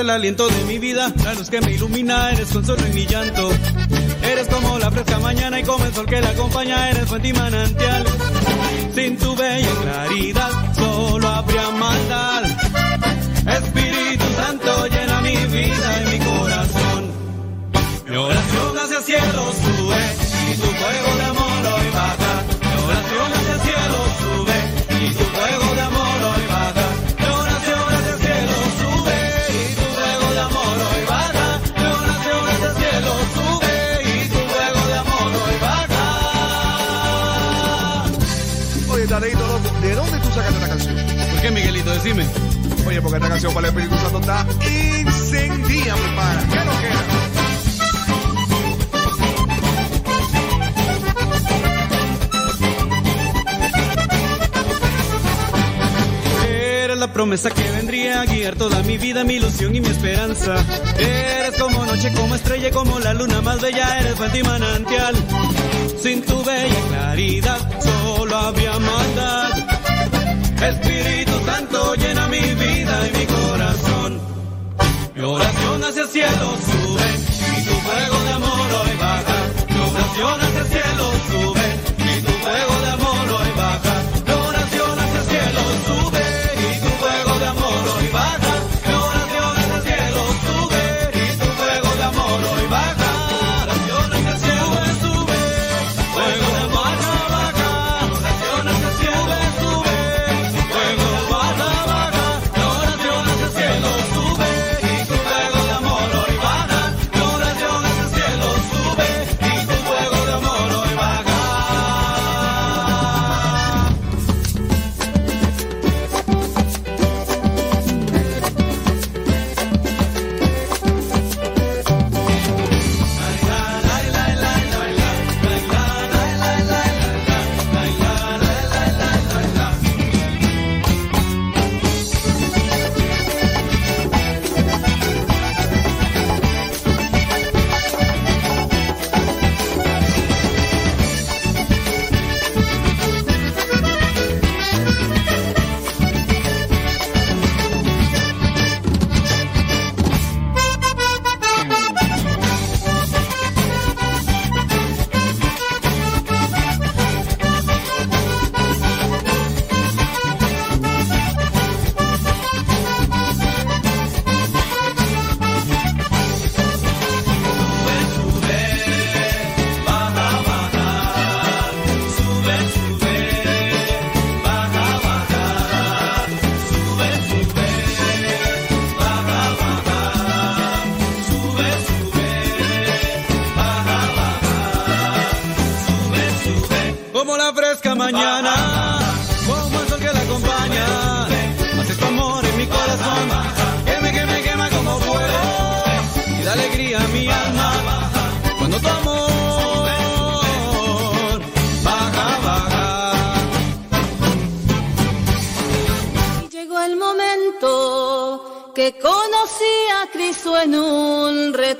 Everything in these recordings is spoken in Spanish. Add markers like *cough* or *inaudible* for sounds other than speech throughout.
el aliento de mi vida, la luz que me ilumina, eres consuelo en mi llanto. Eres como la fresca mañana y como el sol que la acompaña, eres fuente y manantial. Sin tu bella claridad solo habría maldad. Espíritu Santo llena mi vida y mi corazón. Mi oración hacia el cielo sube y tu fuego de amor hoy baja. Mi oración hacia el cielo Decime. Oye, porque esta canción para el Espíritu Santo está incendía, mi pana. ¿Qué no queda? La promesa que vendría a guiar toda mi vida, mi ilusión y mi esperanza. Eres como noche, como estrella, como la luna más bella, eres fuente y manantial. Sin tu bella claridad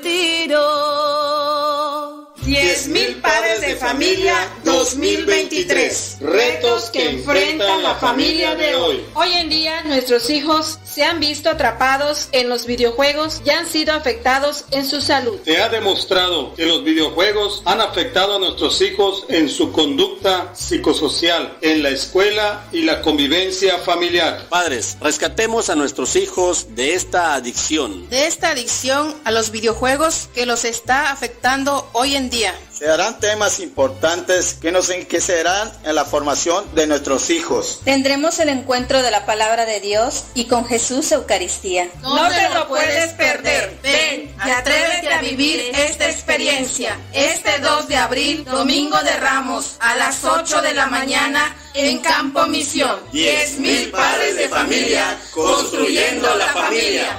retiro. 10.000 padres de familia 2023. Retos que enfrentan la familia de hoy. Hoy en día nuestros hijos se han visto atrapados en los videojuegos y han sido afectados en su salud. Se ha demostrado que los videojuegos han afectado a nuestros hijos en su conducta psicosocial, en la escuela y la convivencia familiar. Padres, rescatemos a nuestros hijos de esta adicción. de esta adicción a los videojuegos que los está afectando hoy en día. Se darán temas importantes que nos enriquecerán en la formación de nuestros hijos. Tendremos el encuentro de la palabra de Dios y con Jesús Eucaristía. No te lo puedes perder. Ven y atrévete a vivir esta experiencia. Este 2 de abril, Domingo de Ramos, a las 8 de la mañana en Campo Misión. 10.000 padres de familia construyendo la familia.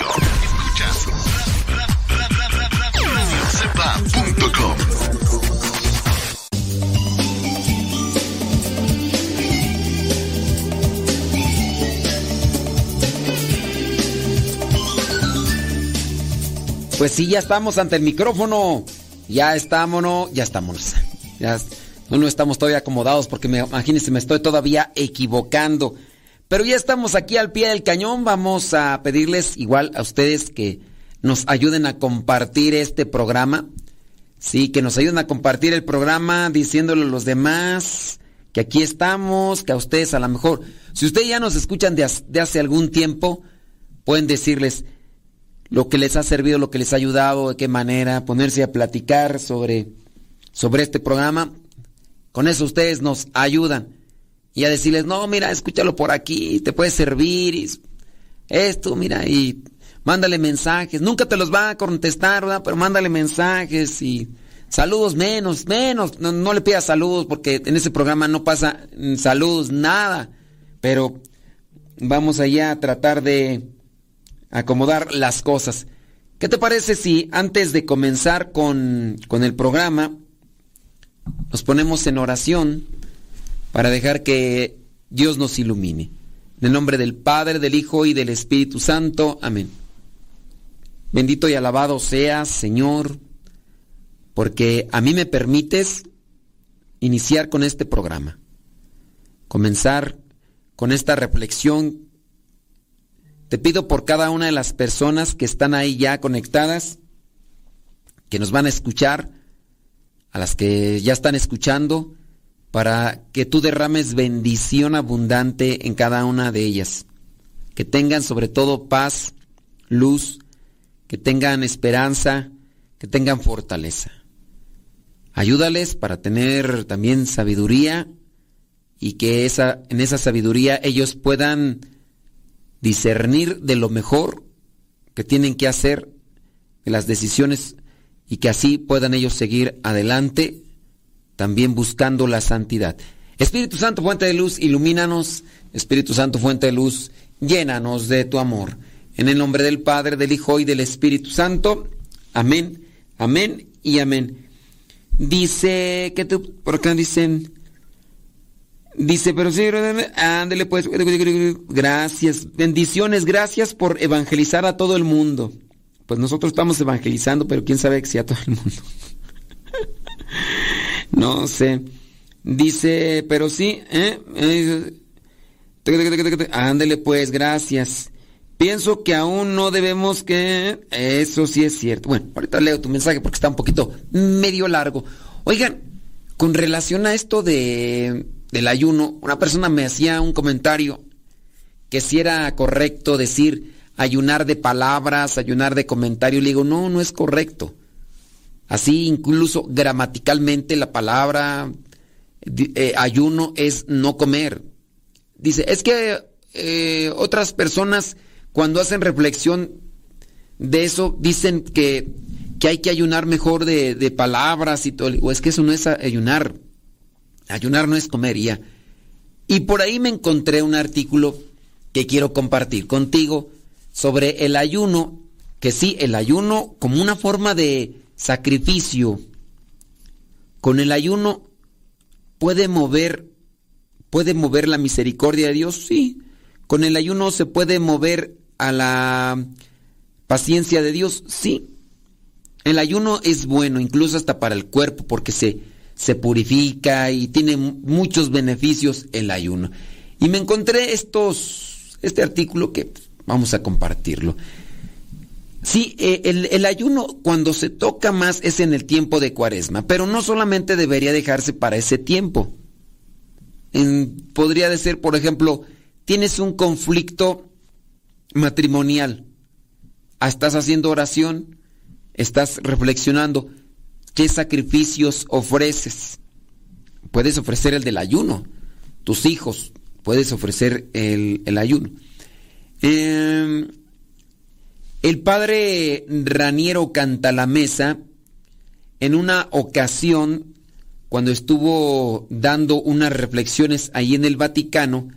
Pues sí, ya estamos ante el micrófono. Ya estamos, ya estamos. Ya no, no estamos todavía acomodados porque me, imagínense, me estoy todavía equivocando. Pero ya estamos aquí al pie del cañón. Vamos a pedirles igual a ustedes que nos ayuden a compartir este programa. Sí, que nos ayuden a compartir el programa diciéndole a los demás que aquí estamos, que a ustedes a lo mejor, si ustedes ya nos escuchan de hace algún tiempo, pueden decirles, lo que les ha servido, lo que les ha ayudado, de qué manera, ponerse a platicar sobre, sobre este programa. Con eso ustedes nos ayudan. Y a decirles, no, mira, escúchalo por aquí, te puede servir. Y esto, mira, y mándale mensajes. Nunca te los va a contestar, ¿verdad? Pero mándale mensajes y saludos menos, menos. No, no le pidas saludos porque en ese programa no pasa saludos, nada. Pero vamos allá a tratar de acomodar las cosas. ¿Qué te parece si antes de comenzar con, con el programa nos ponemos en oración para dejar que Dios nos ilumine? En el nombre del Padre, del Hijo y del Espíritu Santo. Amén. Bendito y alabado seas, Señor, porque a mí me permites iniciar con este programa, comenzar con esta reflexión te pido por cada una de las personas que están ahí ya conectadas, que nos van a escuchar, a las que ya están escuchando, para que tú derrames bendición abundante en cada una de ellas. Que tengan sobre todo paz, luz, que tengan esperanza, que tengan fortaleza. Ayúdales para tener también sabiduría y que esa, en esa sabiduría ellos puedan discernir de lo mejor que tienen que hacer, de las decisiones y que así puedan ellos seguir adelante, también buscando la santidad. Espíritu Santo, fuente de luz, ilumínanos. Espíritu Santo, fuente de luz, llénanos de tu amor. En el nombre del Padre, del Hijo y del Espíritu Santo. Amén, amén y amén. Dice, que por acá dicen, Dice, pero sí, ándele pues, gracias, bendiciones, gracias por evangelizar a todo el mundo. Pues nosotros estamos evangelizando, pero quién sabe si a todo el mundo. *laughs* no sé. Dice, pero sí, ¿eh? Ándele pues, gracias. Pienso que aún no debemos que... Eso sí es cierto. Bueno, ahorita leo tu mensaje porque está un poquito medio largo. Oigan, con relación a esto de del ayuno, una persona me hacía un comentario que si era correcto decir ayunar de palabras, ayunar de comentarios. Le digo, no, no es correcto. Así incluso gramaticalmente la palabra eh, ayuno es no comer. Dice, es que eh, otras personas cuando hacen reflexión de eso dicen que, que hay que ayunar mejor de, de palabras y todo. O es que eso no es ayunar. Ayunar no es comer ya. Y por ahí me encontré un artículo que quiero compartir contigo sobre el ayuno, que sí, el ayuno como una forma de sacrificio. Con el ayuno puede mover puede mover la misericordia de Dios, sí. Con el ayuno se puede mover a la paciencia de Dios, sí. El ayuno es bueno, incluso hasta para el cuerpo, porque se se purifica y tiene muchos beneficios el ayuno. Y me encontré estos, este artículo que vamos a compartirlo. Sí, eh, el, ayuno cuando se toca más es en el tiempo de cuaresma, pero no solamente debería dejarse para ese tiempo. podría ser, por ejemplo, tienes un conflicto matrimonial, ah, estás haciendo oración, estás reflexionando, ¿qué sacrificios ofreces? Puedes ofrecer el del ayuno, tus hijos, puedes ofrecer el, el ayuno. Eh, el padre Raniero Cantalamesa, en una ocasión, cuando estuvo dando unas reflexiones ahí en el Vaticano,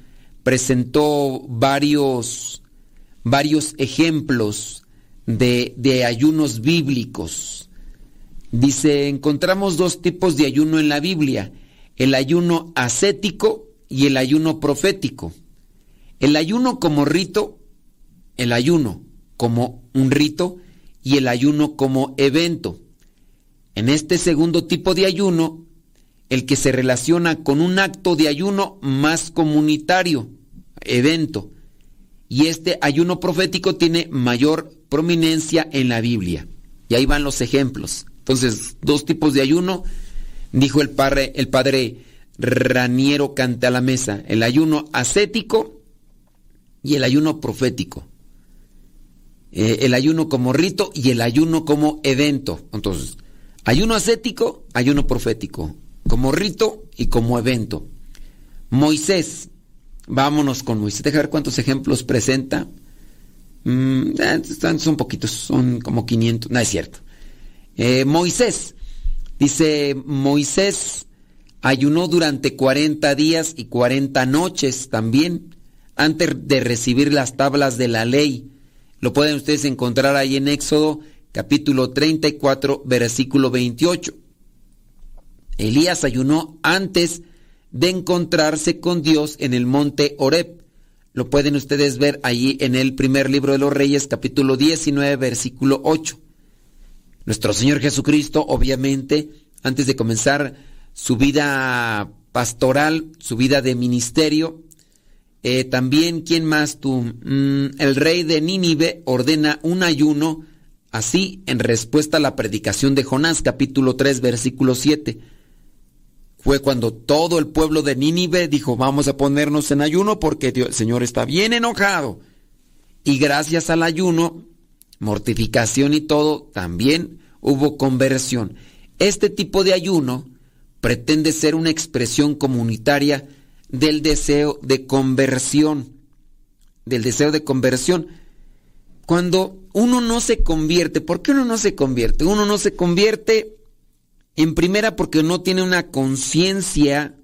presentó varios, varios ejemplos de, de ayunos bíblicos. Dice, encontramos dos tipos de ayuno en la Biblia, el ayuno ascético y el ayuno profético. El ayuno como rito, el ayuno como un rito y el ayuno como evento. En este segundo tipo de ayuno, el que se relaciona con un acto de ayuno más comunitario, evento, y este ayuno profético tiene mayor prominencia en la Biblia. Y ahí van los ejemplos. Entonces, dos tipos de ayuno, dijo el padre, el padre Raniero Cante a la Mesa, el ayuno ascético y el ayuno profético. Eh, el ayuno como rito y el ayuno como evento. Entonces, ayuno ascético, ayuno profético, como rito y como evento. Moisés, vámonos con Moisés. Deja ver cuántos ejemplos presenta. Mm, eh, son poquitos, son como 500, no es cierto. Eh, Moisés, dice Moisés ayunó durante 40 días y 40 noches también antes de recibir las tablas de la ley lo pueden ustedes encontrar ahí en Éxodo capítulo 34, versículo 28. Elías ayunó antes de encontrarse con Dios en el monte Horeb. Lo pueden ustedes ver allí en el primer libro de los Reyes, capítulo 19, versículo 8. Nuestro Señor Jesucristo, obviamente, antes de comenzar su vida pastoral, su vida de ministerio, eh, también, ¿quién más tú? Mm, el rey de Nínive ordena un ayuno, así en respuesta a la predicación de Jonás, capítulo 3, versículo 7. Fue cuando todo el pueblo de Nínive dijo, vamos a ponernos en ayuno porque el Señor está bien enojado. Y gracias al ayuno, mortificación y todo, también hubo conversión. Este tipo de ayuno pretende ser una expresión comunitaria del deseo de conversión, del deseo de conversión. Cuando uno no se convierte, ¿por qué uno no se convierte? Uno no se convierte en primera porque no tiene una conciencia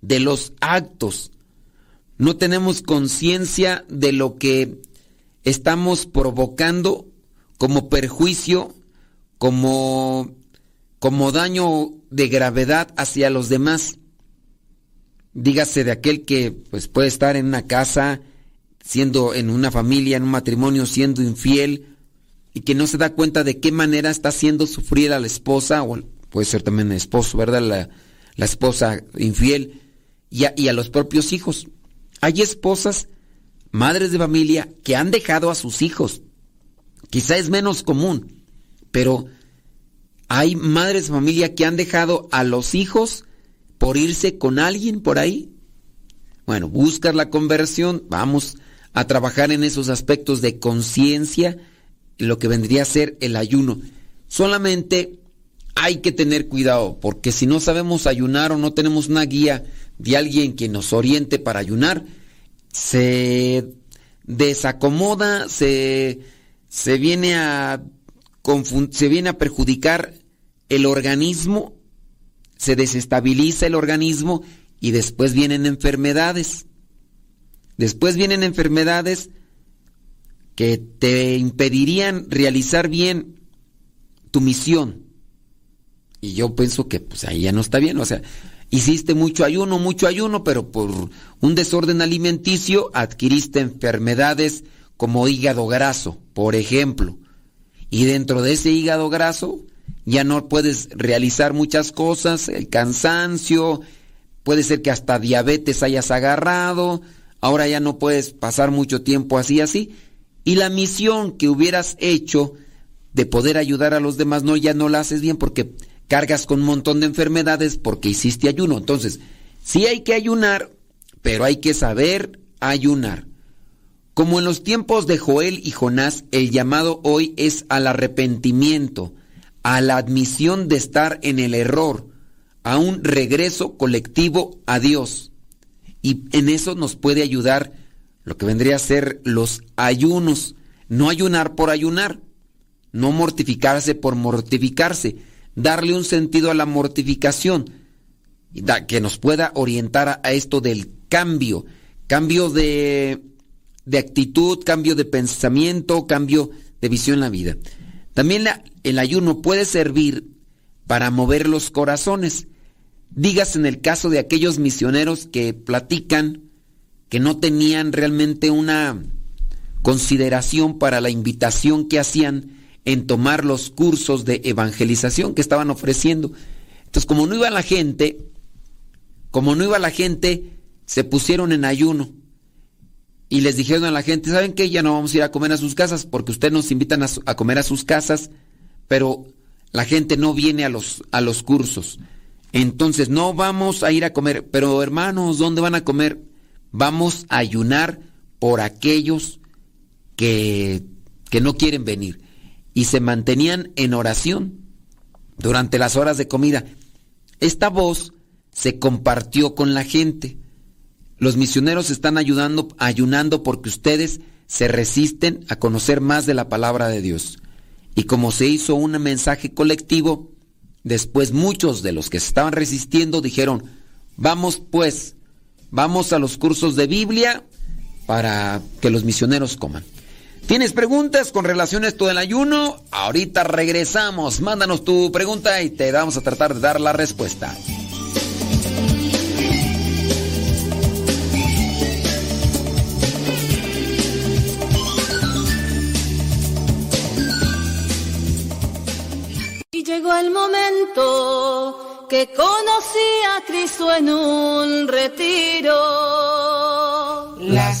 de los actos. No tenemos conciencia de lo que estamos provocando como perjuicio, como, como daño de gravedad hacia los demás dígase de aquel que pues puede estar en una casa, siendo en una familia, en un matrimonio, siendo infiel y que no se da cuenta de qué manera está haciendo sufrir a la esposa, o puede ser también el esposo, ¿verdad? La, la esposa infiel y a, y a los propios hijos. Hay esposas, madres de familia, que han dejado a sus hijos. Quizá es menos común, pero hay madres de familia que han dejado a los hijos por irse con alguien por ahí? Bueno, buscar la conversión, vamos a trabajar en esos aspectos de conciencia, lo que vendría a ser el ayuno. Solamente hay que tener cuidado, porque si no sabemos ayunar o no tenemos una guía de alguien que nos oriente para ayunar, se desacomoda, se, se, viene, a, se viene a perjudicar el organismo se desestabiliza el organismo y después vienen enfermedades. Después vienen enfermedades que te impedirían realizar bien tu misión. Y yo pienso que pues ahí ya no está bien, o sea, hiciste mucho ayuno, mucho ayuno, pero por un desorden alimenticio adquiriste enfermedades como hígado graso, por ejemplo. Y dentro de ese hígado graso ya no puedes realizar muchas cosas, el cansancio, puede ser que hasta diabetes hayas agarrado, ahora ya no puedes pasar mucho tiempo así, así, y la misión que hubieras hecho de poder ayudar a los demás, no, ya no la haces bien porque cargas con un montón de enfermedades porque hiciste ayuno. Entonces, sí hay que ayunar, pero hay que saber ayunar. Como en los tiempos de Joel y Jonás, el llamado hoy es al arrepentimiento, a la admisión de estar en el error, a un regreso colectivo a Dios. Y en eso nos puede ayudar lo que vendría a ser los ayunos. No ayunar por ayunar, no mortificarse por mortificarse, darle un sentido a la mortificación, que nos pueda orientar a esto del cambio, cambio de, de actitud, cambio de pensamiento, cambio de visión en la vida. También el ayuno puede servir para mover los corazones. Digas en el caso de aquellos misioneros que platican que no tenían realmente una consideración para la invitación que hacían en tomar los cursos de evangelización que estaban ofreciendo. Entonces, como no iba la gente, como no iba la gente, se pusieron en ayuno y les dijeron a la gente, ¿saben qué? Ya no vamos a ir a comer a sus casas porque ustedes nos invitan a, comer a sus casas, pero la gente no viene a los, a los cursos. Entonces no vamos a ir a comer, pero hermanos, ¿dónde van a comer? Vamos a ayunar por aquellos que, que no quieren venir. Y se mantenían en oración durante las horas de comida. Esta voz se compartió con la gente. Los misioneros están ayudando, ayunando porque ustedes se resisten a conocer más de la palabra de Dios. Y como se hizo un mensaje colectivo, después muchos de los que se estaban resistiendo dijeron, vamos pues, vamos a los cursos de Biblia para que los misioneros coman. ¿Tienes preguntas con relación a esto del ayuno? Ahorita regresamos. Mándanos tu pregunta y te vamos a tratar de dar la respuesta. Llegó el momento que conocí a Cristo en un retiro.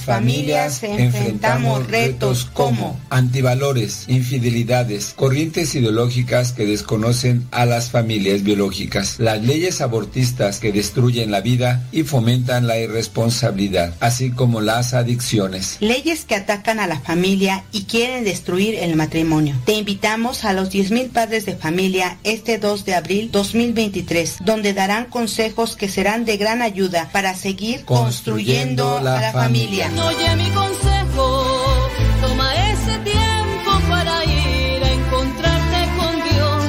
Familias enfrentamos retos como antivalores, infidelidades, corrientes ideológicas que desconocen a las familias biológicas, las leyes abortistas que destruyen la vida y fomentan la irresponsabilidad, así como las adicciones. Leyes que atacan a la familia y quieren destruir el matrimonio. Te invitamos a los 10.000 padres de familia este 2 de abril 2023, donde darán consejos que serán de gran ayuda para seguir construyendo, la, familia. Oye mi consejo, toma ese tiempo para ir a encontrarte con Dios,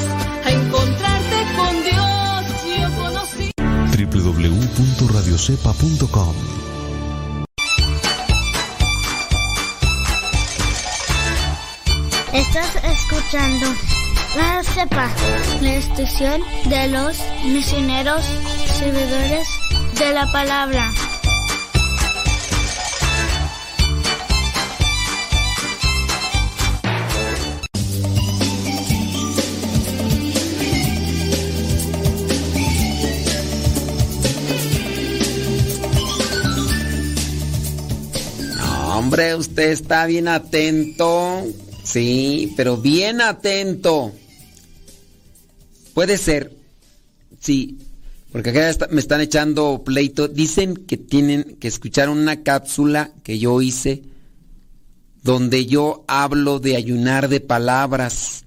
a encontrarte con Dios. Yo conocí www.radiocepa.com Estás escuchando La Cepa, la estación de los misioneros servidores de la palabra. Hombre, usted está bien atento. Sí, pero bien atento. Puede ser. Sí, porque acá me están echando pleito. Dicen que tienen que escuchar una cápsula que yo hice donde yo hablo de ayunar de palabras.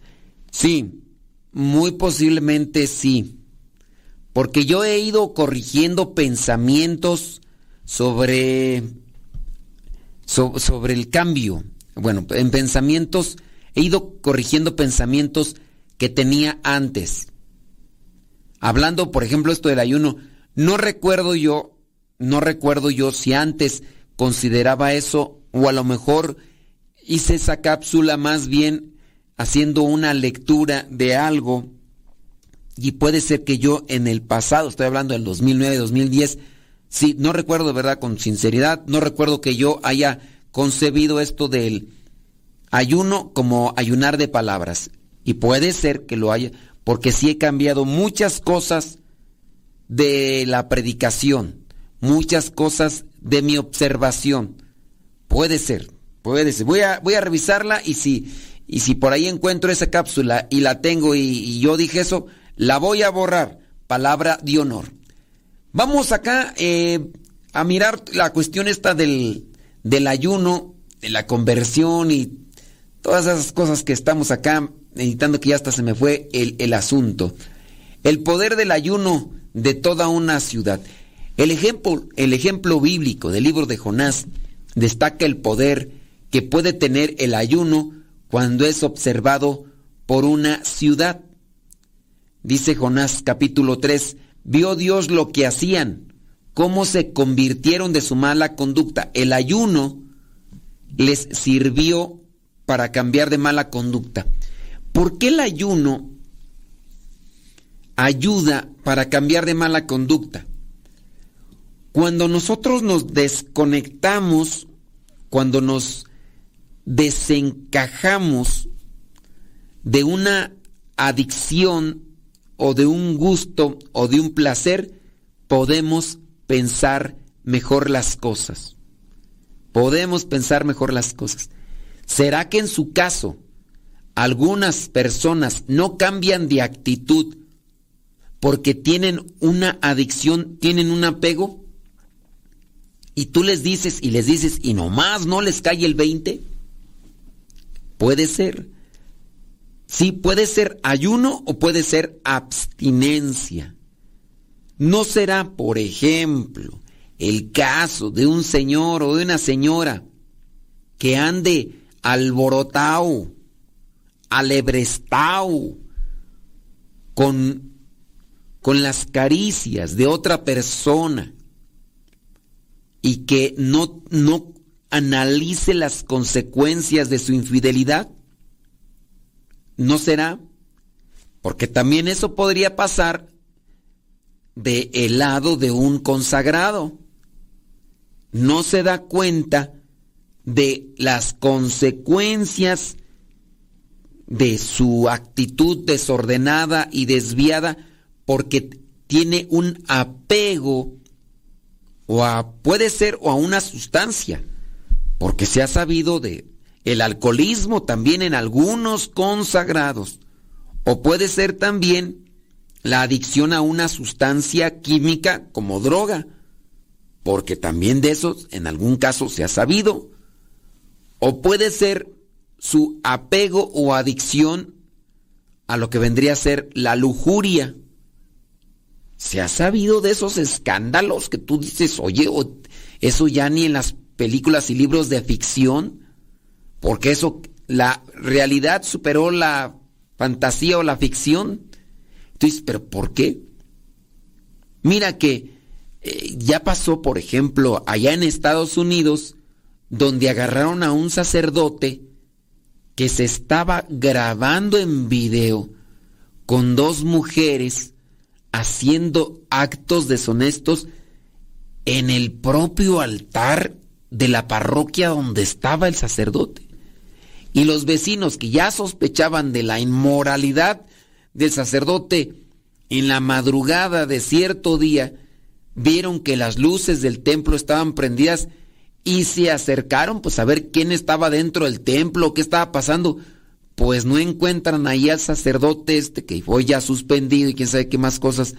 Sí, muy posiblemente sí. Porque yo he ido corrigiendo pensamientos sobre sobre el cambio. Bueno, en pensamientos, he ido corrigiendo pensamientos que tenía antes. Hablando, por ejemplo, esto del ayuno, no recuerdo yo, no recuerdo yo si antes consideraba eso o a lo mejor hice esa cápsula más bien haciendo una lectura de algo y puede ser que yo en el pasado, estoy hablando del 2009, 2010, Sí, no recuerdo, ¿verdad? Con sinceridad, no recuerdo que yo haya concebido esto del ayuno como ayunar de palabras. Y puede ser que lo haya, porque sí he cambiado muchas cosas de la predicación, muchas cosas de mi observación. Puede ser, puede ser. Voy a, voy a revisarla y si, y si por ahí encuentro esa cápsula y la tengo y, y yo dije eso, la voy a borrar. Palabra de honor. Vamos acá eh, a mirar la cuestión esta del, del ayuno de la conversión y todas esas cosas que estamos acá meditando que ya hasta se me fue el, el asunto. El poder del ayuno de toda una ciudad. El ejemplo, el ejemplo bíblico del libro de Jonás destaca el poder que puede tener el ayuno cuando es observado por una ciudad. Dice Jonás capítulo 3, vio Dios lo que hacían, cómo se convirtieron de su mala conducta. El ayuno les sirvió para cambiar de mala conducta. ¿Por qué el ayuno ayuda para cambiar de mala conducta? Cuando nosotros nos desconectamos, cuando nos desencajamos de una adicción o de un gusto o de un placer, podemos pensar mejor las cosas. Podemos pensar mejor las cosas. ¿Será que en su caso algunas personas no cambian de actitud porque tienen una adicción, tienen un apego? Y tú les dices y les dices y nomás no les cae el 20? Puede ser. Sí, puede ser ayuno o puede ser abstinencia. No será, por ejemplo, el caso de un señor o de una señora que ande alborotado, alebrestado, con, con las caricias de otra persona y que no, no analice las consecuencias de su infidelidad? ¿No será? Porque también eso podría pasar de el lado de un consagrado. No se da cuenta de las consecuencias de su actitud desordenada y desviada porque tiene un apego o a, puede ser o a una sustancia, porque se ha sabido de el alcoholismo también en algunos consagrados, o puede ser también la adicción a una sustancia química como droga, porque también de eso en algún caso se ha sabido, o puede ser su apego o adicción a lo que vendría a ser la lujuria, se ha sabido de esos escándalos que tú dices, oye, eso ya ni en las películas y libros de ficción, porque eso, la realidad superó la fantasía o la ficción. Dices, pero ¿por qué? Mira que eh, ya pasó, por ejemplo, allá en Estados Unidos, donde agarraron a un sacerdote que se estaba grabando en video con dos mujeres haciendo actos deshonestos en el propio altar de la parroquia donde estaba el sacerdote. Y los vecinos que ya sospechaban de la inmoralidad del sacerdote en la madrugada de cierto día, vieron que las luces del templo estaban prendidas y se acercaron pues a ver quién estaba dentro del templo, qué estaba pasando. Pues no encuentran ahí al sacerdote este que fue ya suspendido y quién sabe qué más cosas,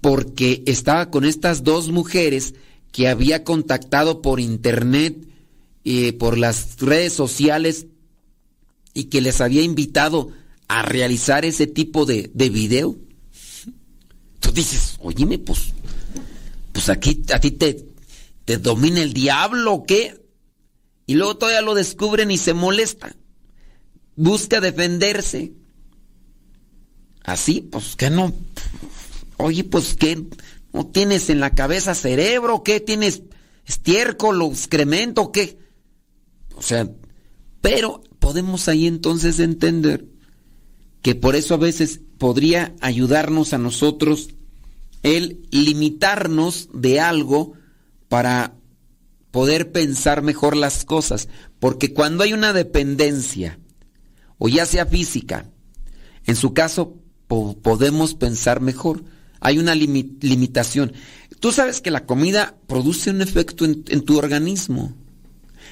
porque estaba con estas dos mujeres que había contactado por internet y por las redes sociales y que les había invitado a realizar ese tipo de, de video. Tú dices, oíme, pues, pues aquí a ti te, te domina el diablo, ¿o ¿qué? Y luego todavía lo descubren y se molesta busca defenderse. Así, pues que no. Oye, pues que no tienes en la cabeza cerebro, ¿qué tienes estiércol o excremento, qué? O sea, pero podemos ahí entonces entender que por eso a veces podría ayudarnos a nosotros el limitarnos de algo para poder pensar mejor las cosas, porque cuando hay una dependencia, o ya sea física. En su caso, podemos pensar mejor. Hay una limitación. Tú sabes que la comida produce un efecto en, tu organismo.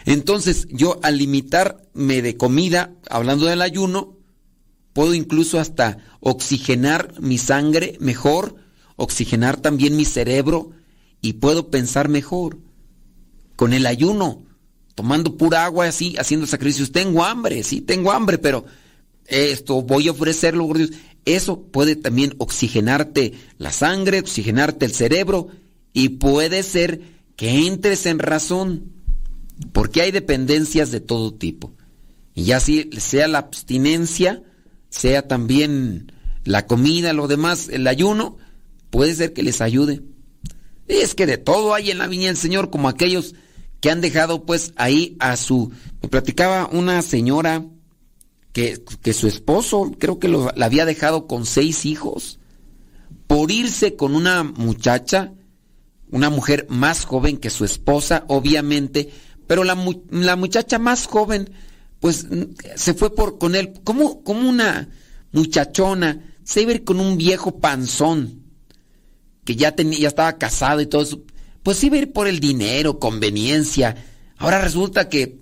Entonces, yo al limitarme de comida, hablando del ayuno, puedo incluso hasta oxigenar mi sangre mejor, oxigenar también mi cerebro y puedo pensar mejor. Con el ayuno, tomando pura agua así, haciendo sacrificios. Tengo hambre, sí, tengo hambre, pero esto voy a ofrecerlo por Dios. Eso puede también oxigenarte la sangre, oxigenarte el cerebro y puede ser que entres en razón, porque hay dependencias de todo tipo. Y ya si sea la abstinencia, sea también la comida, lo demás, el ayuno, puede ser que les ayude. Es que de todo hay en la viña del Señor, como aquellos que han dejado pues ahí a su... Me platicaba una señora que, que su esposo creo que lo, la había dejado con seis hijos por irse con una muchacha, una mujer más joven que su esposa, obviamente, pero la, la muchacha más joven pues se fue por con él como, como una muchachona, se iba a ir con un viejo panzón que ya, tenía, ya estaba casado y todo eso pues iba a ir por el dinero, conveniencia. Ahora resulta que,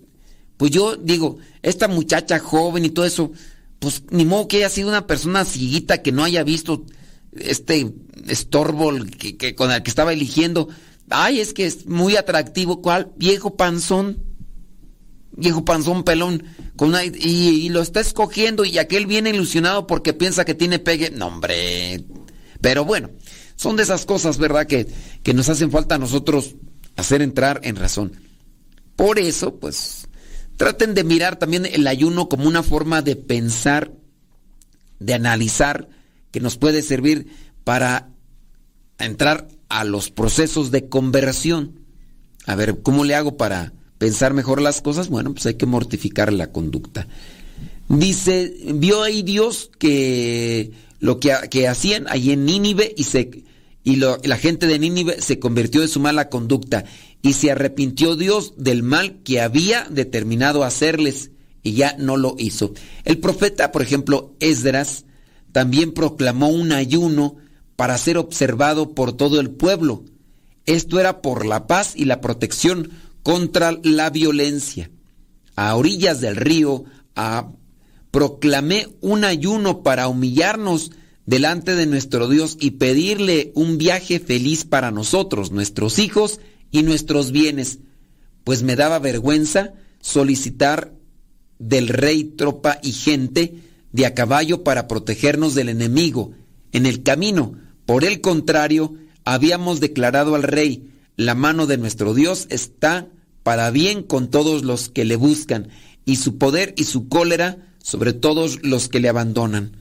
pues yo digo, esta muchacha joven y todo eso, pues ni modo que haya sido una persona ciguita que no haya visto este estorbo que, con el que estaba eligiendo. Ay, es que es muy atractivo. ¿Cuál? Viejo panzón. Viejo panzón pelón. Con y, lo está escogiendo y aquel viene ilusionado porque piensa que tiene pegue. No, hombre. Pero bueno, son de esas cosas, ¿verdad? Que, que nos hacen falta a nosotros hacer entrar en razón. Por eso, pues, traten de mirar también el ayuno como una forma de pensar, de analizar, que nos puede servir para entrar a los procesos de conversión. A ver, ¿cómo le hago para pensar mejor las cosas? Bueno, pues hay que mortificar la conducta. Dice, vio ahí Dios que lo que, que hacían ahí en Nínive y se y, la gente de Nínive se convirtió de su mala conducta y se arrepintió Dios del mal que había determinado hacerles y ya no lo hizo. El profeta, por ejemplo, Esdras, también proclamó un ayuno para ser observado por todo el pueblo. Esto era por la paz y la protección contra la violencia. A orillas del río, a, proclamé un ayuno para humillarnos delante de nuestro Dios y pedirle un viaje feliz para nosotros, nuestros hijos y nuestros bienes, pues me daba vergüenza solicitar del rey tropa y gente de a caballo para protegernos del enemigo en el camino. Por el contrario, habíamos declarado al rey, la mano de nuestro Dios está para bien con todos los que le buscan, y su poder y su cólera sobre todos los que le abandonan.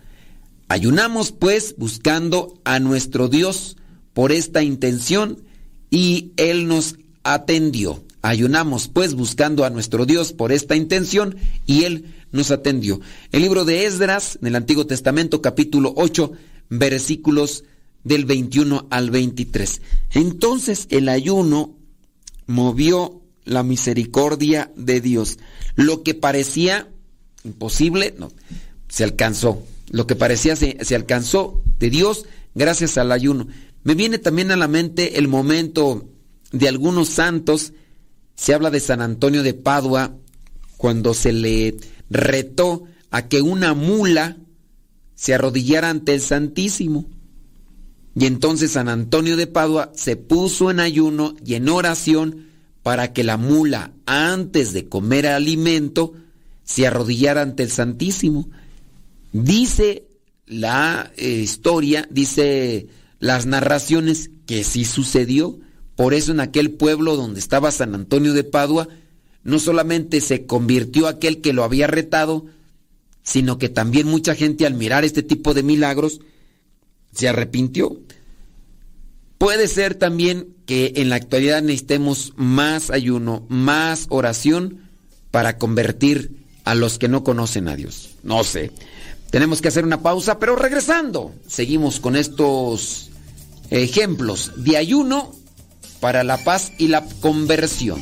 Ayunamos pues buscando a nuestro Dios por esta intención y Él nos atendió. Ayunamos pues buscando a nuestro Dios por esta intención y Él nos atendió. El libro de Esdras, en el Antiguo Testamento, capítulo 8, versículos del 21 al 23. Entonces el ayuno movió la misericordia de Dios. Lo que parecía imposible, no, se alcanzó lo que parecía se, se, alcanzó de Dios gracias al ayuno. Me viene también a la mente el momento de algunos santos, se habla de San Antonio de Padua, cuando se le retó a que una mula se arrodillara ante el Santísimo. Y entonces San Antonio de Padua se puso en ayuno y en oración para que la mula, antes de comer alimento, se arrodillara ante el Santísimo. Dice la eh, historia, dice las narraciones que sí sucedió. Por eso en aquel pueblo donde estaba San Antonio de Padua, no solamente se convirtió aquel que lo había retado, sino que también mucha gente al mirar este tipo de milagros se arrepintió. Puede ser también que en la actualidad necesitemos más ayuno, más oración para convertir a los que no conocen a Dios. No sé. Tenemos que hacer una pausa, pero regresando, seguimos con estos ejemplos de ayuno para la paz y la conversión.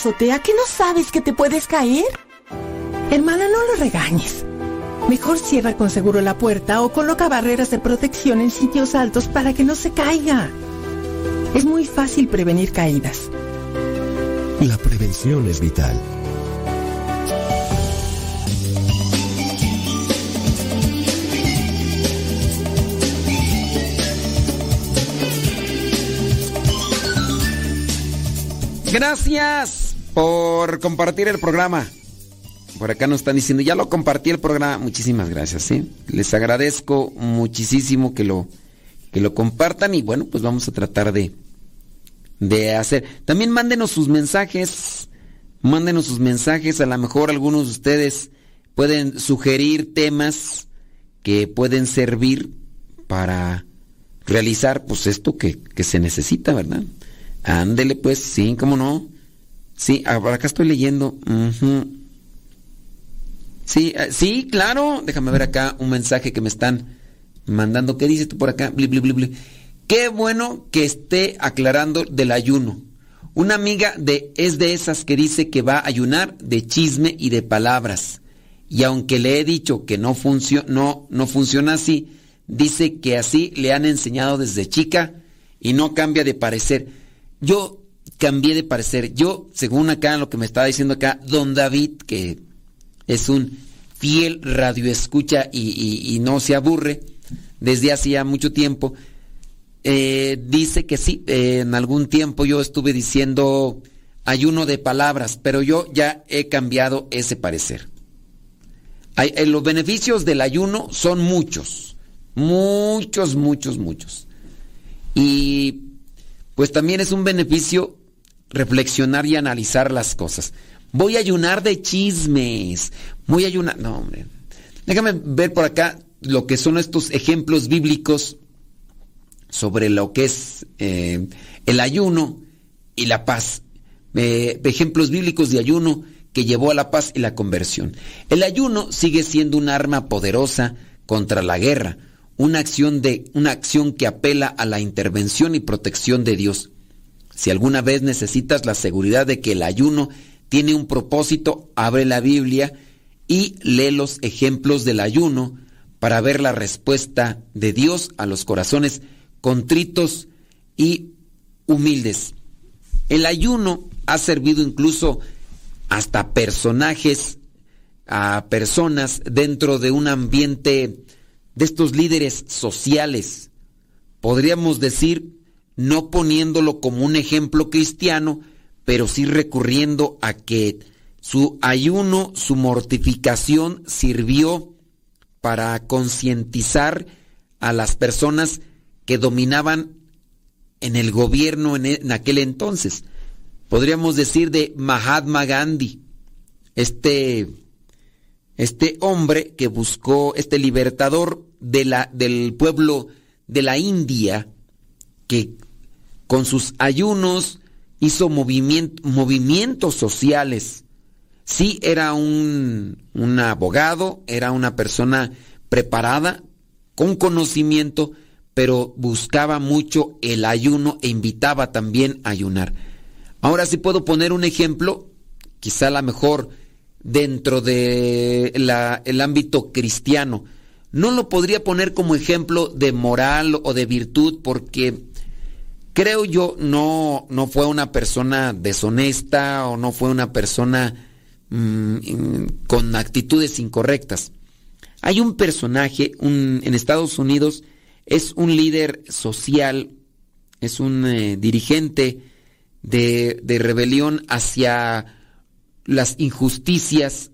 Azotea que no sabes que te puedes caer? Hermana, no lo regañes. Mejor cierra con seguro la puerta o coloca barreras de protección en sitios altos para que no se caiga. Es muy fácil prevenir caídas. La prevención es vital. Gracias por compartir el programa. Por acá nos están diciendo, ya lo compartí el programa. Muchísimas gracias, ¿sí? Les agradezco muchísimo que lo, que lo compartan y bueno, pues vamos a tratar de, de hacer. También mándenos sus mensajes. Mándenos sus mensajes. A lo mejor algunos de ustedes pueden sugerir temas que pueden servir para realizar pues esto que, que se necesita, ¿verdad? Ándele pues, sí, ¿cómo no? Sí, acá estoy leyendo. Sí, eh, sí, claro. Déjame ver acá un mensaje que me están mandando. ¿Qué dices tú por acá? Qué bueno que esté aclarando del ayuno. Una amiga de es de esas que dice que va a ayunar de chisme y de palabras. Y aunque le he dicho que no, no, no funciona así, dice que así le han enseñado desde chica y no cambia de parecer. Yo cambié de parecer. Yo, según acá lo que me estaba diciendo acá, don David, que es un fiel radioescucha y, y, no se aburre desde hacía mucho tiempo, eh, dice que sí, en algún tiempo yo estuve diciendo ayuno de palabras, pero yo ya he cambiado ese parecer. Eh, los beneficios del ayuno son muchos, muchos, muchos, muchos. Y pues también es un beneficio reflexionar y analizar las cosas. Voy a ayunar de chismes. Voy a ayunar. No, hombre. Déjame ver por acá lo que son estos ejemplos bíblicos sobre lo que es eh, el ayuno y la paz. Eh, ejemplos bíblicos de ayuno que llevó a la paz y la conversión. El ayuno sigue siendo un arma poderosa contra la guerra una acción, de, una acción que apela a la intervención y protección de Dios. Si alguna vez necesitas la seguridad de que el ayuno tiene un propósito, abre la Biblia y lee los ejemplos del ayuno para ver la respuesta de Dios a los corazones contritos y humildes. El ayuno ha servido incluso hasta personajes, a personas dentro de un ambiente de estos líderes sociales, podríamos decir, no poniéndolo como un ejemplo cristiano, pero sí recurriendo a que su ayuno, su mortificación sirvió para concientizar a las personas que dominaban en el gobierno en, en, aquel entonces. Podríamos decir de Mahatma Gandhi, este este hombre que buscó, este libertador de la, del pueblo de la India, que con sus ayunos hizo movimientos sociales. Sí, era un, un abogado, era una persona preparada, con conocimiento, pero buscaba mucho el ayuno e invitaba también a ayunar. Ahora sí puedo poner un ejemplo, quizá la mejor dentro de el ámbito cristiano. No lo podría poner como ejemplo de moral o de virtud porque creo yo no, no fue una persona deshonesta o no fue una persona mm, con actitudes incorrectas. Hay un personaje en Estados Unidos, es un líder social, es un eh, dirigente de, de rebelión hacia las injusticias,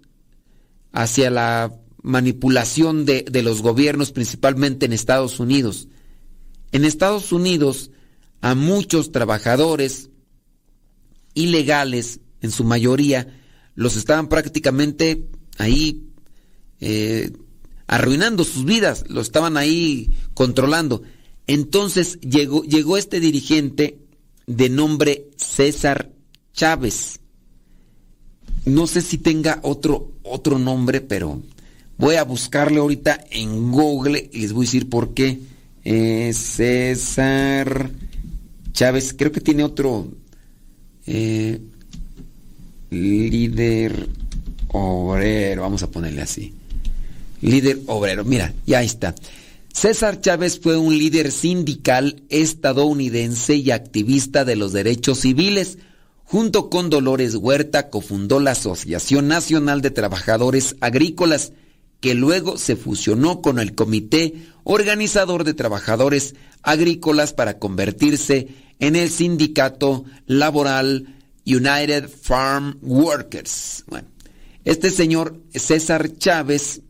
hacia la manipulación de, de, los gobiernos, principalmente en Estados Unidos. En Estados Unidos, a muchos trabajadores ilegales, en su mayoría, los estaban prácticamente ahí eh, arruinando sus vidas, lo estaban ahí controlando. Entonces llegó, llegó este dirigente de nombre César Chávez. No sé si tenga otro, otro nombre, pero voy a buscarle ahorita en Google y les voy a decir por qué. César Chávez, creo que tiene otro eh, líder obrero, vamos a ponerle así líder obrero. Mira, ya está. César Chávez fue un líder sindical estadounidense y activista de los derechos civiles. Junto con Dolores Huerta cofundó la Asociación Nacional de Trabajadores Agrícolas, que luego se fusionó con el Comité Organizador de Trabajadores Agrícolas para convertirse en el sindicato laboral United Farm Workers. Bueno, este señor César Chávez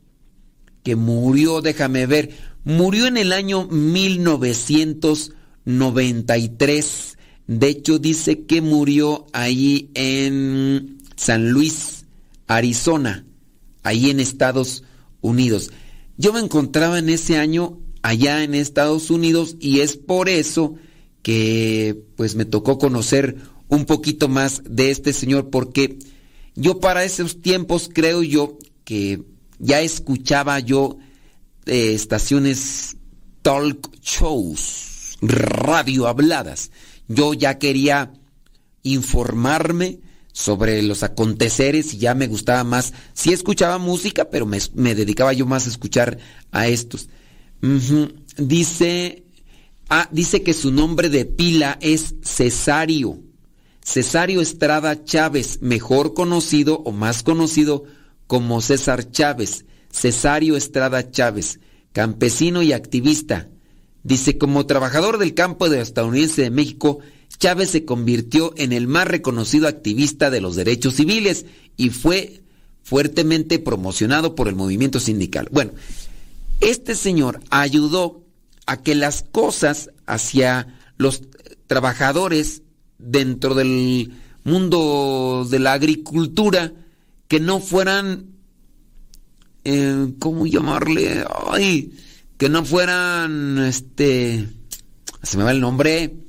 que murió, déjame ver, murió en el año 1993. De hecho, dice que murió ahí en San Luis, Arizona, ahí en Estados Unidos. Yo me encontraba en ese año allá en Estados Unidos y es por eso que pues me tocó conocer un poquito más de este señor porque yo para esos tiempos creo yo que ya escuchaba yo eh, estaciones talk shows, radio habladas. Yo ya quería informarme sobre los aconteceres y ya me gustaba más. Sí escuchaba música, pero me, dedicaba yo más a escuchar a estos. Dice, ah, dice que su nombre de pila es Cesario. Cesario Estrada Chávez, mejor conocido o más conocido como César Chávez, Cesario Estrada Chávez, campesino y activista. Dice, como trabajador del campo de estadounidense de México, Chávez se convirtió en el más reconocido activista de los derechos civiles y fue fuertemente promocionado por el movimiento sindical. Bueno, este señor ayudó a que las cosas hacia los trabajadores dentro del mundo de la agricultura que no fueran, eh, ¿cómo llamarle? Ay, que no fueran, este, se me va el nombre,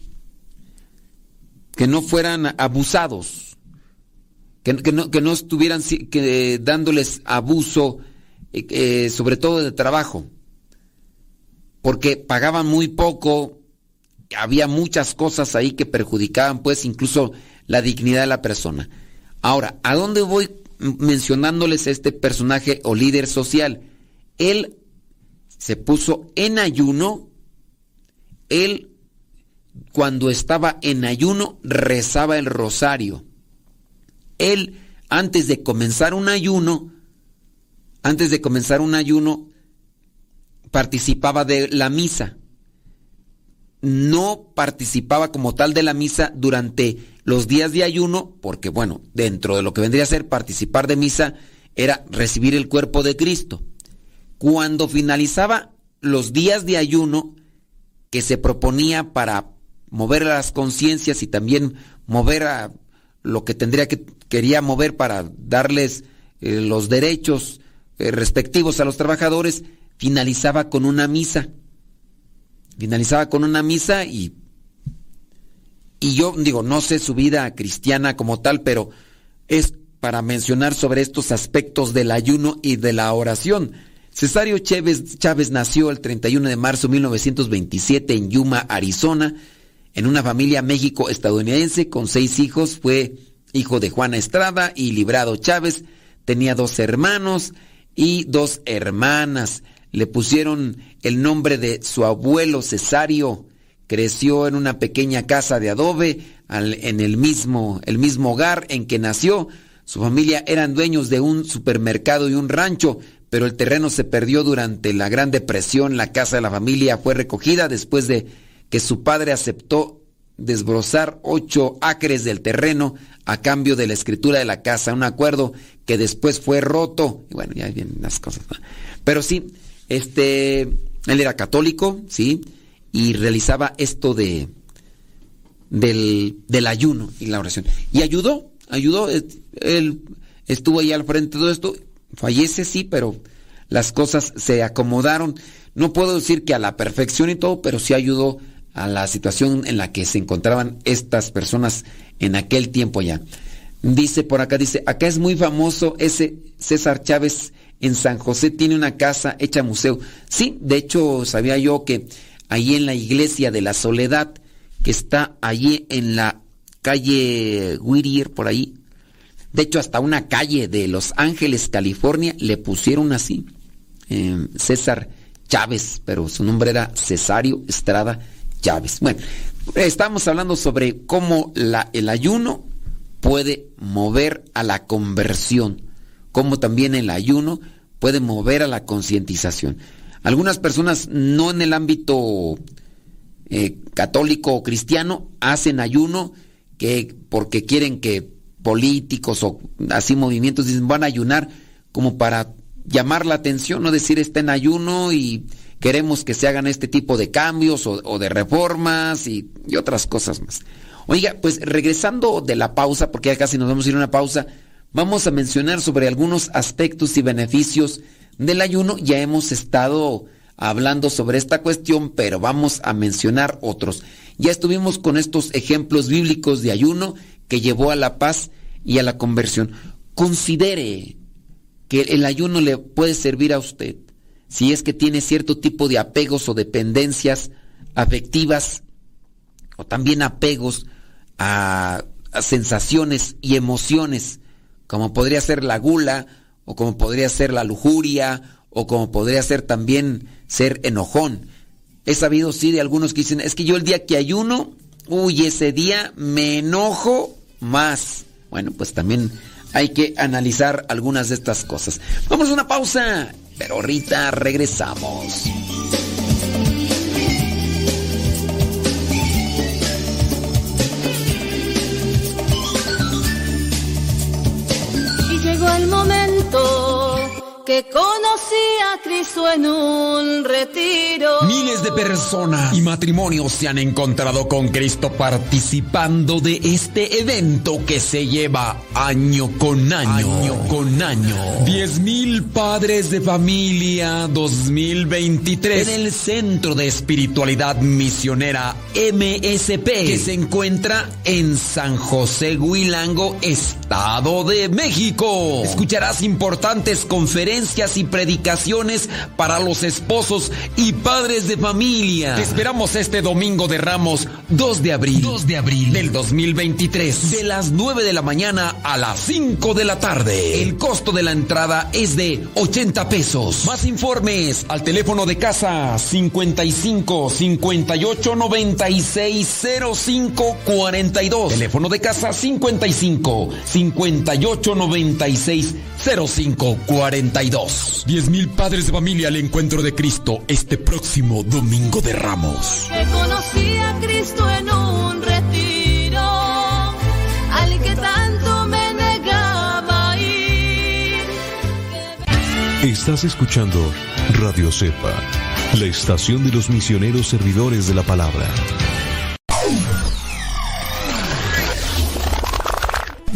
que no fueran abusados, que, no, estuvieran dándoles abuso, eh, eh, sobre todo de trabajo, porque pagaban muy poco, había muchas cosas ahí que perjudicaban pues incluso la dignidad de la persona. Ahora, ¿a dónde voy mencionándoles este personaje o líder social. Él se puso en ayuno, él cuando estaba en ayuno rezaba el rosario. Él antes de comenzar un ayuno, antes de comenzar un ayuno, participaba de la misa. No participaba como tal de la misa durante los días de ayuno, porque bueno, dentro de lo que vendría a ser participar de misa, era recibir el cuerpo de Cristo. Cuando finalizaba los días de ayuno que se proponía para mover las conciencias y también mover a lo que tendría que quería mover para darles eh, los derechos eh, respectivos a los trabajadores, finalizaba con una misa. Finalizaba con una misa y y yo digo, no sé su vida cristiana como tal, pero es para mencionar sobre estos aspectos del ayuno y de la oración. Cesario Chávez, Chávez nació el 31 de marzo de 1927 en Yuma, Arizona, en una familia México-estadounidense con seis hijos. Fue hijo de Juana Estrada y Librado Chávez. Tenía dos hermanos y dos hermanas. Le pusieron el nombre de su abuelo Cesario creció en una pequeña casa de adobe en el mismo, el mismo hogar en que nació. Su familia eran dueños de un supermercado y un rancho, pero el terreno se perdió durante la Gran Depresión. La casa de la familia fue recogida después de que su padre aceptó desbrozar ocho acres del terreno a cambio de la escritura de la casa, un acuerdo que después fue roto. Y bueno, ya vienen las cosas. Pero sí, este, él era católico, sí, y realizaba esto de del, del, ayuno y la oración. Y ayudó, ayudó, él estuvo ahí al frente de todo esto, fallece sí, pero las cosas se acomodaron. No puedo decir que a la perfección y todo, pero sí ayudó a la situación en la que se encontraban estas personas en aquel tiempo ya. Dice por acá, dice, acá es muy famoso ese César Chávez en San José, tiene una casa hecha museo. Sí, de hecho sabía yo que allí en la iglesia de la Soledad, que está allí en la calle Whittier, por ahí. De hecho, hasta una calle de Los Ángeles, California, le pusieron así. Eh, César Chávez, pero su nombre era Cesario Estrada Bueno, estamos hablando sobre cómo el ayuno puede mover a la conversión, cómo también el ayuno puede mover a la concientización. Algunas personas no en el ámbito eh, católico o cristiano hacen ayuno que porque quieren que políticos o así movimientos dicen van a ayunar como para llamar la atención, no decir está en ayuno y queremos que se hagan este tipo de cambios o, de reformas y, y, otras cosas más. Oiga, pues regresando de la pausa, porque ya casi nos vamos a ir a una pausa, vamos a mencionar sobre algunos aspectos y beneficios del ayuno. Ya hemos estado hablando sobre esta cuestión, pero vamos a mencionar otros. Ya estuvimos con estos ejemplos bíblicos de ayuno que llevó a la paz y a la conversión. Considere que el ayuno le puede servir a usted si es que tiene cierto tipo de apegos o dependencias afectivas o también apegos a, sensaciones y emociones, como podría ser la gula, o como podría ser la lujuria, o como podría ser también ser enojón. He sabido, sí, de algunos que dicen, es que yo el día que ayuno, uy, ese día me enojo más. Bueno, pues también hay que analizar algunas de estas cosas. Vamos a una pausa, pero ahorita regresamos. Y llegó el momento que conocí a Cristo en un retiro. Miles de personas y matrimonios se han encontrado con Cristo participando de este evento que se lleva año con año, año con año. Diez mil padres de familia 2023 en el Centro de Espiritualidad Misionera MSP que se encuentra en San José Huilango, Estado de México. Escucharás importantes conferencias y predicaciones para los esposos y padres de familia. Te esperamos este domingo de Ramos 2 de abril. 2 de abril del 2023. De las 9 de la mañana a las 5 de la tarde. El costo de la entrada es de 80 pesos. Más informes al teléfono de casa 55 58 96 05 42. Teléfono de casa 55 58 96 05 42. Diez mil padres de familia al encuentro de Cristo este próximo domingo de Ramos. Que conocí a Cristo en un retiro, al que tanto me negaba ir. Estás escuchando Radio Cepa, la estación de los misioneros servidores de la palabra.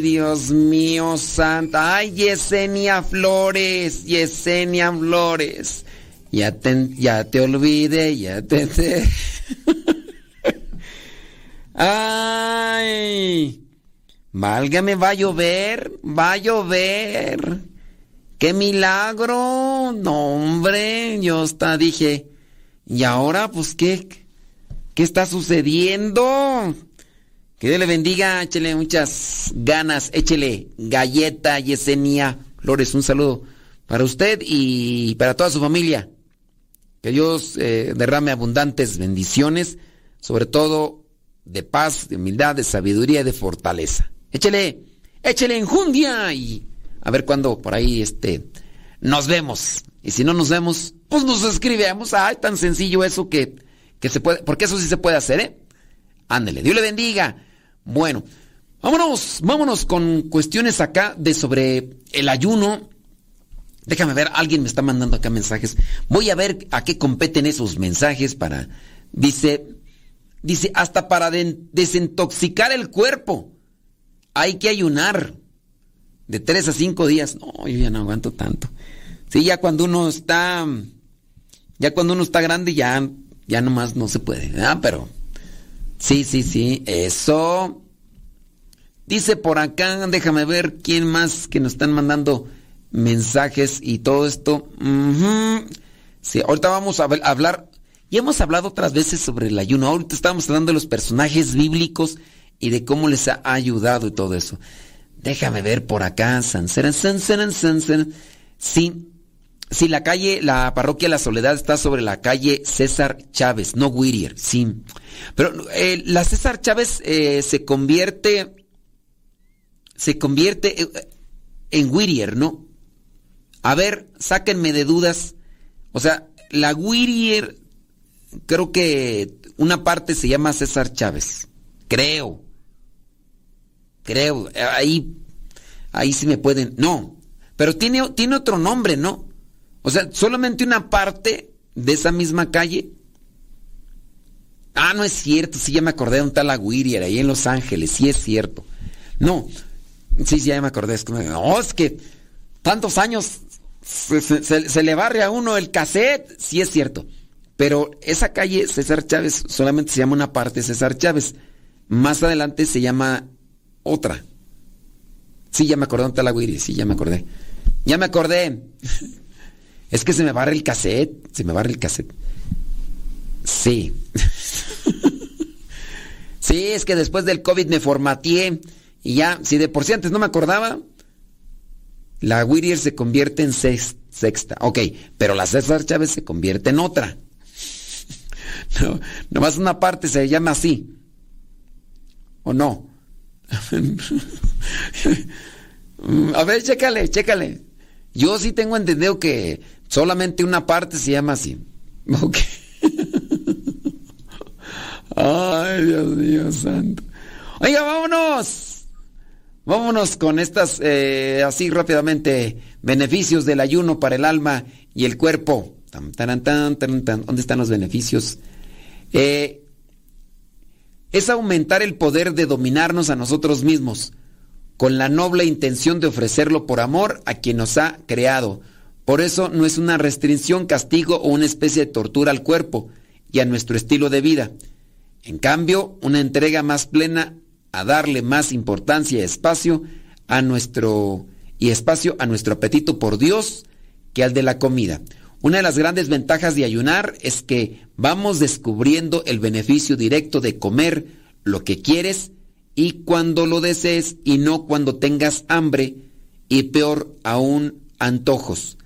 Dios mío, santa. Ay, Yesenia Flores, Yesenia Flores. Ya te, ya te olvidé, ya te... te... *laughs* Ay. Válgame, va a llover, va a llover. ¡Qué milagro! No, hombre, yo hasta dije, ¿y ahora pues qué? ¿Qué está sucediendo? Que Dios le bendiga, échele muchas ganas, échele galleta, Yesenia Flores, un saludo para usted y para toda su familia. Que Dios eh, derrame abundantes bendiciones, sobre todo de paz, de humildad, de sabiduría y de fortaleza. Échele, échele enjundia y a ver cuándo por ahí este, nos vemos. Y si no nos vemos, pues nos escribimos. Ay, tan sencillo eso que, que se puede, porque eso sí se puede hacer, ¿eh? Ándele, Dios le bendiga. Bueno, vámonos, vámonos con cuestiones acá de sobre el ayuno. Déjame ver, alguien me está mandando acá mensajes. Voy a ver a qué competen esos mensajes para. Dice, dice, hasta para desintoxicar el cuerpo. Hay que ayunar de tres a cinco días. No, yo ya no aguanto tanto. Sí, ya cuando uno está, ya cuando uno está grande ya, ya nomás no se puede, ¿verdad? Pero, sí, sí, sí, eso. Dice por acá, déjame ver quién más que nos están mandando mensajes y todo esto. Sí, ahorita vamos a hablar, y hemos hablado otras veces sobre el ayuno. Ahorita estamos hablando de los personajes bíblicos y de cómo les ha ayudado y todo eso. Déjame ver por acá. Sí, sí, la calle, la parroquia La Soledad está sobre la calle César Chávez, no Whittier, sí. Pero eh, la César Chávez eh, se convierte, se convierte eh, en Whittier, ¿no? A ver, sáquenme de dudas. O sea, la Whittier, creo que una parte se llama César Chávez. Creo. Creo. Ahí, ahí sí me pueden. No. Pero tiene, tiene otro nombre, ¿no? O sea, solamente una parte de esa misma calle. Ah, no es cierto. Sí, ya me acordé de un tal Aguirre ahí en Los Ángeles. Sí, es cierto. No. Sí, sí, ya me acordé. No, es que tantos años se, le barre a uno el cassette. Sí, es cierto. Pero esa calle César Chávez solamente se llama una parte César Chávez. Más adelante se llama otra. Sí, ya me acordé de tal Aguirre. Sí, ya me acordé. Ya me acordé. *laughs* Es que se me barre el cassette. Se me barre el cassette. Sí. *laughs* sí, es que después del COVID me formateé. Y ya, si de por sí antes no me acordaba, la Whittier se convierte en sexta. Ok, pero la César Chávez se convierte en otra. *laughs* No, nomás una parte se llama así. ¿O no? *laughs* A ver, chécale, chécale. Yo sí tengo entendido que solamente una parte se llama así. *laughs* Ay, Dios mío santo. Oiga, vámonos. Vámonos con estas, eh, así rápidamente, beneficios del ayuno para el alma y el cuerpo. ¿Dónde están los beneficios? Eh, es aumentar el poder de dominarnos a nosotros mismos, con la noble intención de ofrecerlo por amor a quien nos ha creado. Por eso no es una restricción, castigo o una especie de tortura al cuerpo y a nuestro estilo de vida. En cambio, una entrega más plena a darle más importancia y espacio a nuestro y espacio a nuestro apetito por Dios que al de la comida. Una de las grandes ventajas de ayunar es que vamos descubriendo el beneficio directo de comer lo que quieres y cuando lo desees y no cuando tengas hambre y peor aún antojos.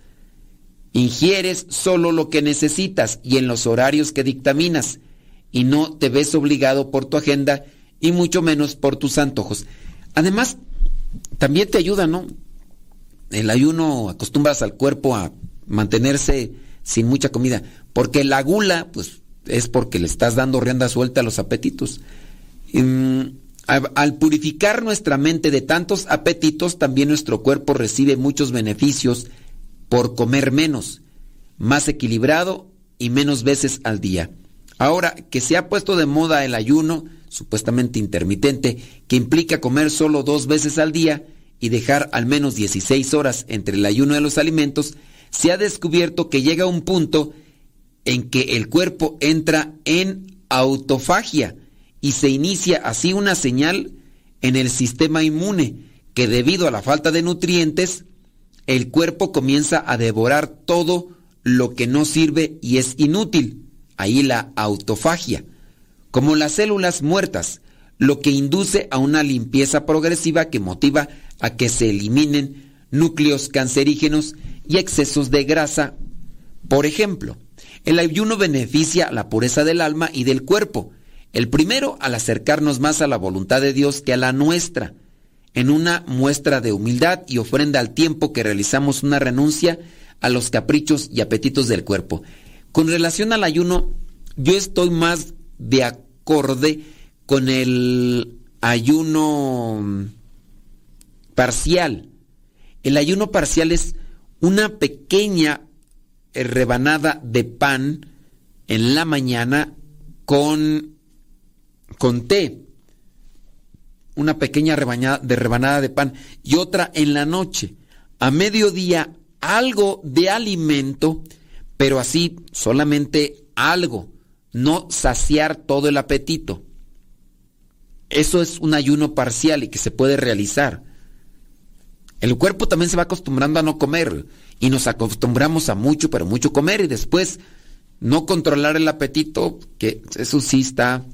Ingieres solo lo que necesitas y en los horarios que dictaminas y no te ves obligado por tu agenda y mucho menos por tus antojos. Además, también te ayuda, ¿no? El ayuno acostumbras al cuerpo a mantenerse sin mucha comida. Porque la gula, pues, es porque le estás dando rienda suelta a los apetitos. Mm, al purificar nuestra mente de tantos apetitos, también nuestro cuerpo recibe muchos beneficios por comer menos, más equilibrado y menos veces al día. Ahora que se ha puesto de moda el ayuno, supuestamente intermitente, que implica comer solo dos veces al día y dejar al menos 16 horas entre el ayuno de los alimentos, se ha descubierto que llega un punto en que el cuerpo entra en autofagia y se inicia así una señal en el sistema inmune que debido a la falta de nutrientes, el cuerpo comienza a devorar todo lo que no sirve y es inútil. Ahí la autofagia. Como las células muertas, lo que induce a una limpieza progresiva que motiva a que se eliminen núcleos cancerígenos y excesos de grasa. Por ejemplo, el ayuno beneficia la pureza del alma y del cuerpo. El primero al acercarnos más a la voluntad de Dios que a la nuestra, en una muestra de humildad y ofrenda al tiempo que realizamos una renuncia a los caprichos y apetitos del cuerpo. Con relación al ayuno, yo estoy más de acorde con el ayuno parcial. El ayuno parcial es una pequeña rebanada de pan en la mañana con, con té. Una pequeña rebanada de rebanada de pan y otra en la noche. A mediodía algo de alimento, pero así solamente algo, no saciar todo el apetito. Eso es un ayuno parcial y que se puede realizar. El cuerpo también se va acostumbrando a no comer y nos acostumbramos a mucho, pero mucho comer y después no controlar el apetito, que eso sí está,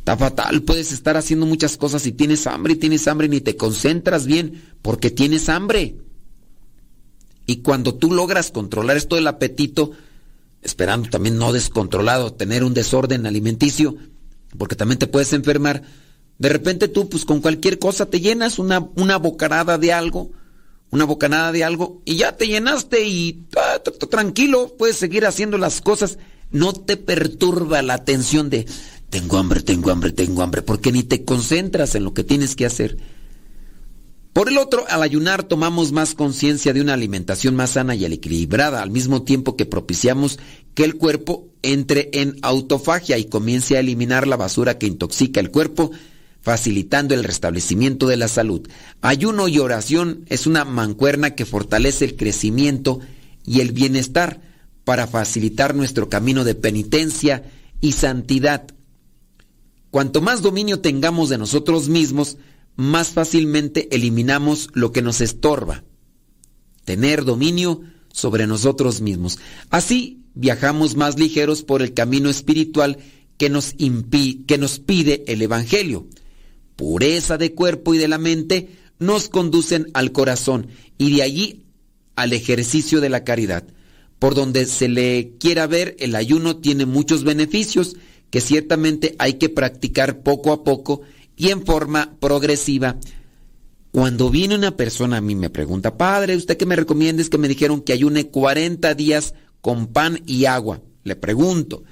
está fatal. Puedes estar haciendo muchas cosas y tienes hambre y tienes hambre ni te concentras bien porque tienes hambre. Y cuando tú logras controlar esto del apetito, esperando también no descontrolado, tener un desorden alimenticio, porque también te puedes enfermar, de repente tú, pues con cualquier cosa te llenas una, una bocanada de algo, una bocanada de algo, y ya te llenaste y ah, tranquilo, puedes seguir haciendo las cosas. No te perturba la atención de tengo hambre, tengo hambre, tengo hambre, porque ni te concentras en lo que tienes que hacer. Por el otro, al ayunar tomamos más conciencia de una alimentación más sana y equilibrada, al mismo tiempo que propiciamos que el cuerpo entre en autofagia y comience a eliminar la basura que intoxica el cuerpo facilitando el restablecimiento de la salud. Ayuno y oración es una mancuerna que fortalece el crecimiento y el bienestar para facilitar nuestro camino de penitencia y santidad. Cuanto más dominio tengamos de nosotros mismos, más fácilmente eliminamos lo que nos estorba. Tener dominio sobre nosotros mismos. Así viajamos más ligeros por el camino espiritual que nos, que nos pide el Evangelio pureza de cuerpo y de la mente, nos conducen al corazón y de allí al ejercicio de la caridad. Por donde se le quiera ver, el ayuno tiene muchos beneficios que ciertamente hay que practicar poco a poco y en forma progresiva. Cuando viene una persona a mí me pregunta, padre, ¿usted qué me recomienda? Es que me dijeron que ayune 40 días con pan y agua. Le pregunto,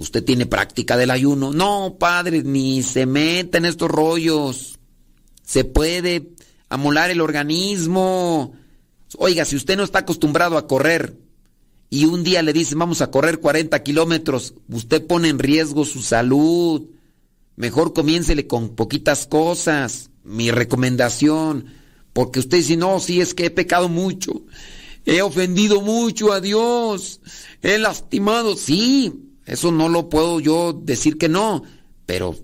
¿Usted tiene práctica del ayuno? No, padre, ni se meta en estos rollos. Se puede amolar el organismo. Oiga, si usted no está acostumbrado a correr y un día le dicen vamos a correr 40 kilómetros, usted pone en riesgo su salud. Mejor comiéncele con poquitas cosas. Mi recomendación. Porque usted dice, no, sí, es que he pecado mucho. He ofendido mucho a Dios. He lastimado. Sí, eso no lo puedo yo decir que no, pero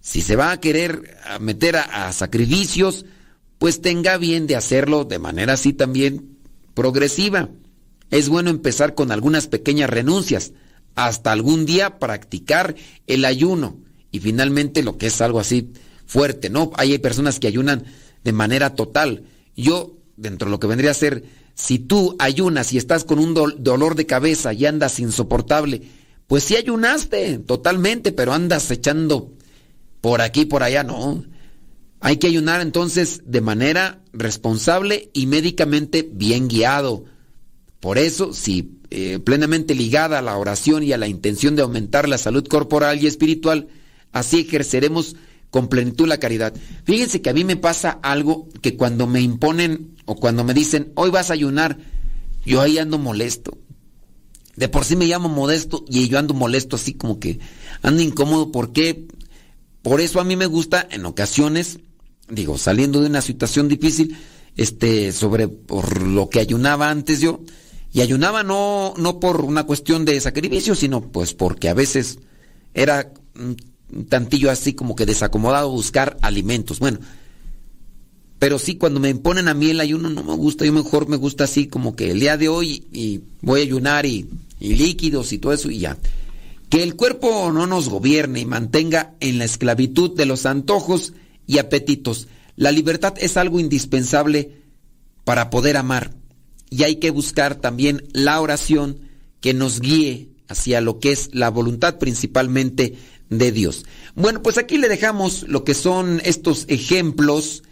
si se va a querer meter a, sacrificios, pues tenga bien de hacerlo de manera así también progresiva. Es bueno empezar con algunas pequeñas renuncias, hasta algún día practicar el ayuno y finalmente lo que es algo así fuerte, ¿no? Hay personas que ayunan de manera total. Yo, dentro de lo que vendría a ser, si tú ayunas y estás con un dolor de cabeza y andas insoportable, pues sí ayunaste totalmente, pero andas echando por aquí, por allá, no. Hay que ayunar entonces de manera responsable y médicamente bien guiado. Por eso, si eh, plenamente ligada a la oración y a la intención de aumentar la salud corporal y espiritual, así ejerceremos con plenitud la caridad. Fíjense que a mí me pasa algo que cuando me imponen o cuando me dicen, hoy vas a ayunar, yo ahí ando molesto. De por sí me llamo modesto y yo ando molesto así como que ando incómodo. ¿Por qué? Por eso a mí me gusta en ocasiones, digo, saliendo de una situación difícil, este, sobre por lo que ayunaba antes yo, y ayunaba no, no por una cuestión de sacrificio, sino pues porque a veces era un tantillo así como que desacomodado buscar alimentos. Bueno, pero sí, cuando me imponen a mí el ayuno no me gusta, yo mejor me gusta así como que el día de hoy y voy a ayunar y, y líquidos y todo eso y ya. Que el cuerpo no nos gobierne y mantenga en la esclavitud de los antojos y apetitos. La libertad es algo indispensable para poder amar y hay que buscar también la oración que nos guíe hacia lo que es la voluntad principalmente de Dios. Bueno, pues aquí le dejamos lo que son estos ejemplos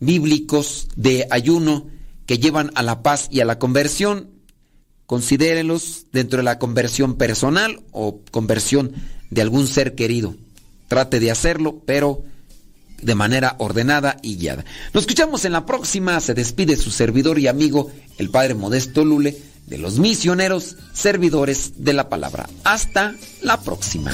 bíblicos de ayuno que llevan a la paz y a la conversión. Considérenlos dentro de la conversión personal o conversión de algún ser querido. Trate de hacerlo, pero de manera ordenada y guiada. Nos escuchamos en la próxima. Se despide su servidor y amigo, el Padre Modesto Lule, de los misioneros servidores de la palabra. Hasta la próxima.